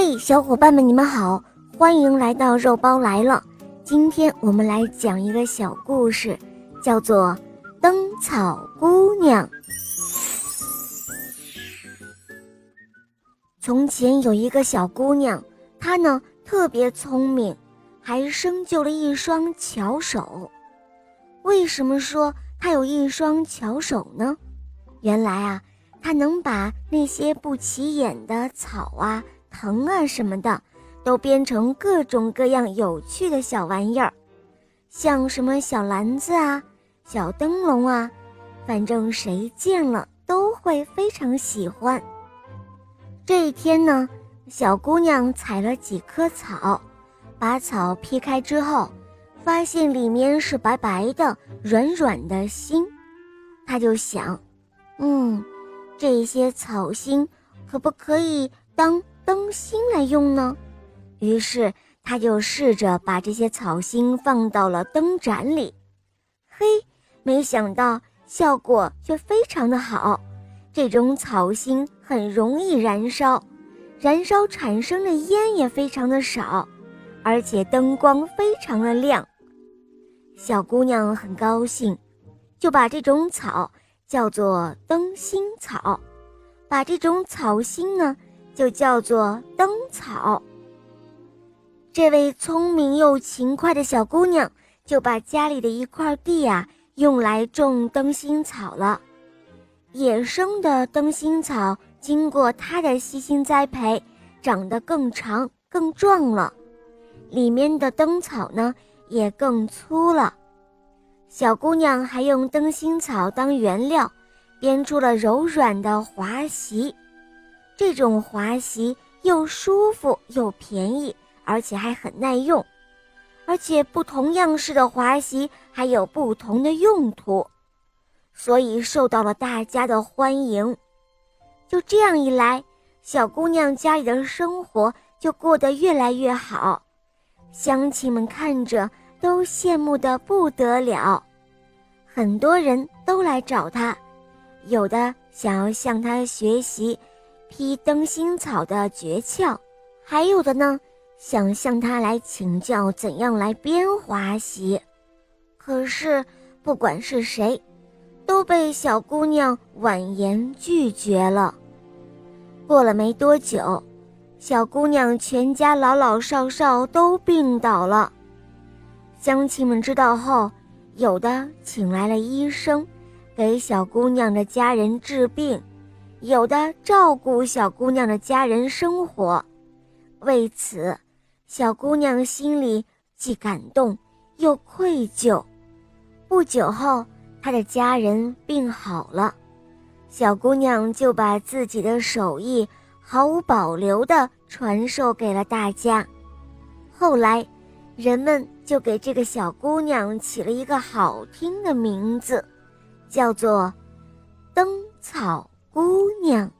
嘿，小伙伴们，你们好，欢迎来到肉包来了。今天我们来讲一个小故事，叫做《灯草姑娘》。从前有一个小姑娘，她呢特别聪明，还生就了一双巧手。为什么说她有一双巧手呢？原来啊，她能把那些不起眼的草啊。藤啊什么的，都编成各种各样有趣的小玩意儿，像什么小篮子啊、小灯笼啊，反正谁见了都会非常喜欢。这一天呢，小姑娘采了几棵草，把草劈开之后，发现里面是白白的、软软的心，她就想，嗯，这些草心可不可以当？灯芯来用呢，于是他就试着把这些草芯放到了灯盏里，嘿，没想到效果却非常的好。这种草芯很容易燃烧，燃烧产生的烟也非常的少，而且灯光非常的亮。小姑娘很高兴，就把这种草叫做灯芯草，把这种草芯呢。就叫做灯草。这位聪明又勤快的小姑娘就把家里的一块地啊用来种灯芯草了。野生的灯芯草经过她的细心栽培，长得更长更壮了，里面的灯草呢也更粗了。小姑娘还用灯芯草当原料，编出了柔软的滑席。这种滑席又舒服又便宜，而且还很耐用，而且不同样式的滑席还有不同的用途，所以受到了大家的欢迎。就这样一来，小姑娘家里的生活就过得越来越好，乡亲们看着都羡慕得不得了，很多人都来找她，有的想要向她学习。劈灯芯草的诀窍，还有的呢，想向他来请教怎样来编花席。可是，不管是谁，都被小姑娘婉言拒绝了。过了没多久，小姑娘全家老老少少都病倒了。乡亲们知道后，有的请来了医生，给小姑娘的家人治病。有的照顾小姑娘的家人生活，为此，小姑娘心里既感动又愧疚。不久后，她的家人病好了，小姑娘就把自己的手艺毫无保留地传授给了大家。后来，人们就给这个小姑娘起了一个好听的名字，叫做“灯草”。姑娘。